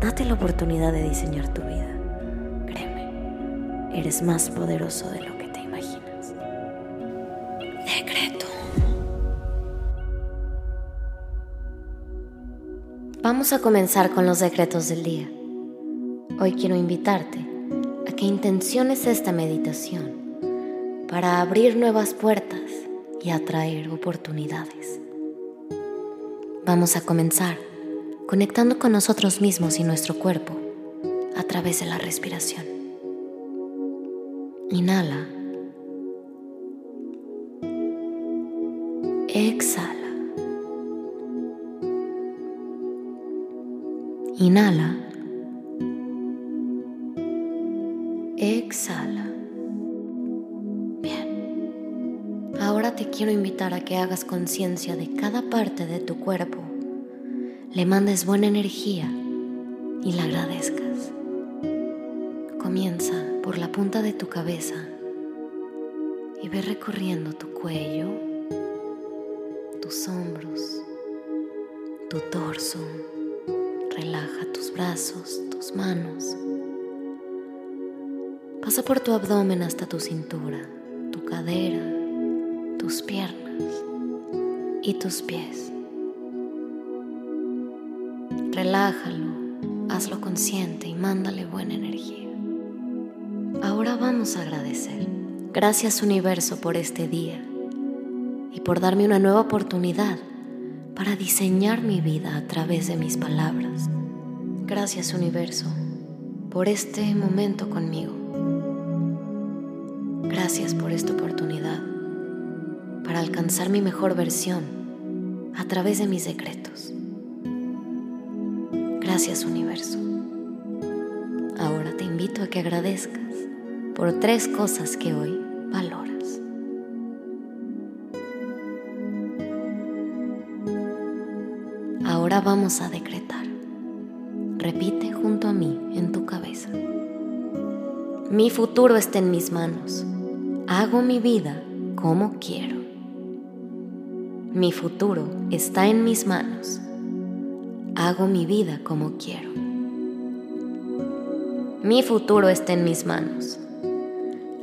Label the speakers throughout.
Speaker 1: Date la oportunidad de diseñar tu vida. Créeme, eres más poderoso de lo que te imaginas. Decreto. Vamos a comenzar con los decretos del día. Hoy quiero invitarte a que intenciones esta meditación para abrir nuevas puertas y atraer oportunidades. Vamos a comenzar conectando con nosotros mismos y nuestro cuerpo a través de la respiración. Inhala. Exhala. Inhala. Exhala. Bien. Ahora te quiero invitar a que hagas conciencia de cada parte de tu cuerpo le mandes buena energía y la agradezcas. Comienza por la punta de tu cabeza y ve recorriendo tu cuello, tus hombros, tu torso. Relaja tus brazos, tus manos. Pasa por tu abdomen hasta tu cintura, tu cadera, tus piernas y tus pies. Relájalo, hazlo consciente y mándale buena energía. Ahora vamos a agradecer. Gracias universo por este día y por darme una nueva oportunidad para diseñar mi vida a través de mis palabras. Gracias universo por este momento conmigo. Gracias por esta oportunidad para alcanzar mi mejor versión a través de mis decretos. Gracias universo. Ahora te invito a que agradezcas por tres cosas que hoy valoras. Ahora vamos a decretar. Repite junto a mí en tu cabeza. Mi futuro está en mis manos. Hago mi vida como quiero. Mi futuro está en mis manos hago mi vida como quiero. Mi futuro está en mis manos.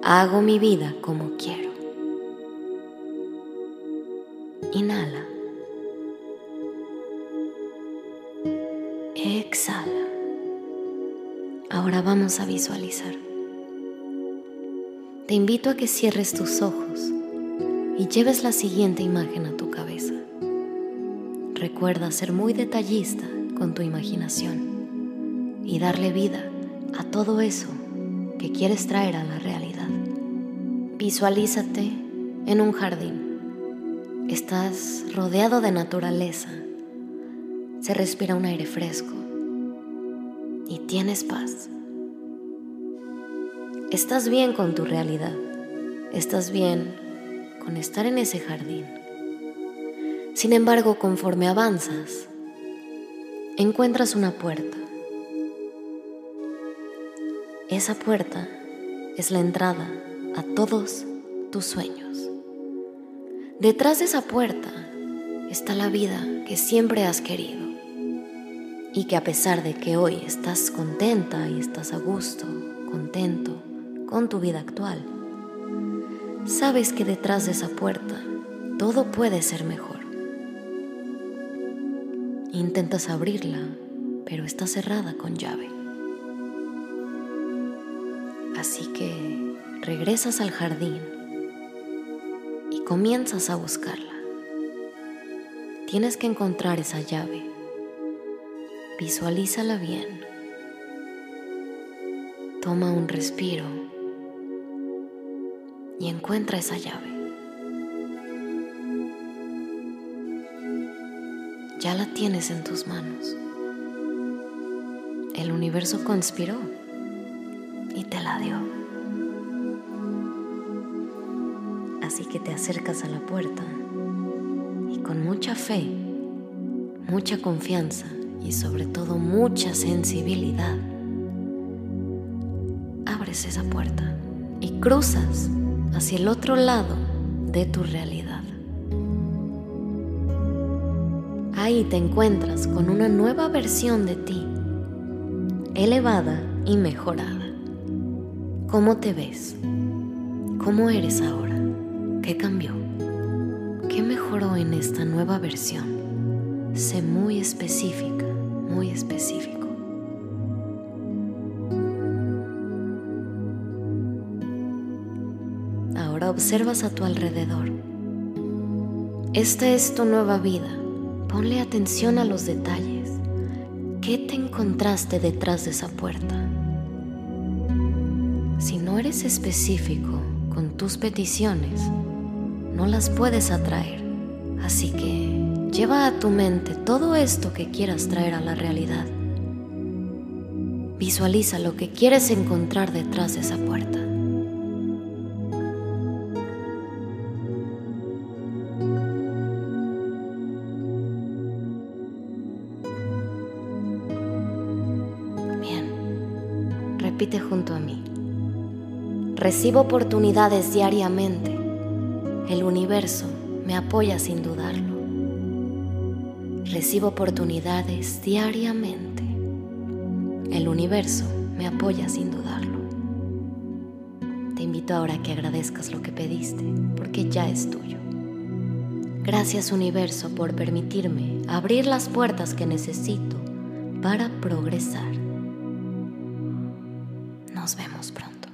Speaker 1: Hago mi vida como quiero. Inhala. Exhala. Ahora vamos a visualizar. Te invito a que cierres tus ojos y lleves la siguiente imagen a tu cabeza. Recuerda ser muy detallista con tu imaginación y darle vida a todo eso que quieres traer a la realidad. Visualízate en un jardín. Estás rodeado de naturaleza. Se respira un aire fresco y tienes paz. Estás bien con tu realidad. Estás bien con estar en ese jardín sin embargo, conforme avanzas, encuentras una puerta. Esa puerta es la entrada a todos tus sueños. Detrás de esa puerta está la vida que siempre has querido y que a pesar de que hoy estás contenta y estás a gusto, contento con tu vida actual, sabes que detrás de esa puerta todo puede ser mejor. Intentas abrirla, pero está cerrada con llave. Así que regresas al jardín y comienzas a buscarla. Tienes que encontrar esa llave. Visualízala bien. Toma un respiro y encuentra esa llave. Ya la tienes en tus manos. el universo conspiró y te la dio. Así que te acercas a la puerta y con mucha fe, mucha confianza y sobre todo mucha sensibilidad, abres esa puerta y cruzas hacia el otro lado de tu realidad. Ahí te encuentras con una nueva versión de ti, elevada y mejorada. ¿Cómo te ves? ¿Cómo eres ahora? ¿Qué cambió? ¿Qué mejoró en esta nueva versión? Sé muy específica, muy específico. Ahora observas a tu alrededor. Esta es tu nueva vida Ponle atención a los detalles. ¿Qué te encontraste detrás de esa puerta? Si no eres específico con tus peticiones, no las puedes atraer. Así que lleva a tu mente todo esto que quieras traer a la realidad. Visualiza lo que quieres encontrar detrás de esa puerta. Repite junto a mí. Recibo oportunidades diariamente. El universo me apoya sin dudarlo. Recibo oportunidades diariamente. El universo me apoya sin dudarlo. Te invito ahora a que agradezcas lo que pediste, porque ya es tuyo. Gracias universo por permitirme abrir las puertas que necesito para progresar. Nos vemos pronto.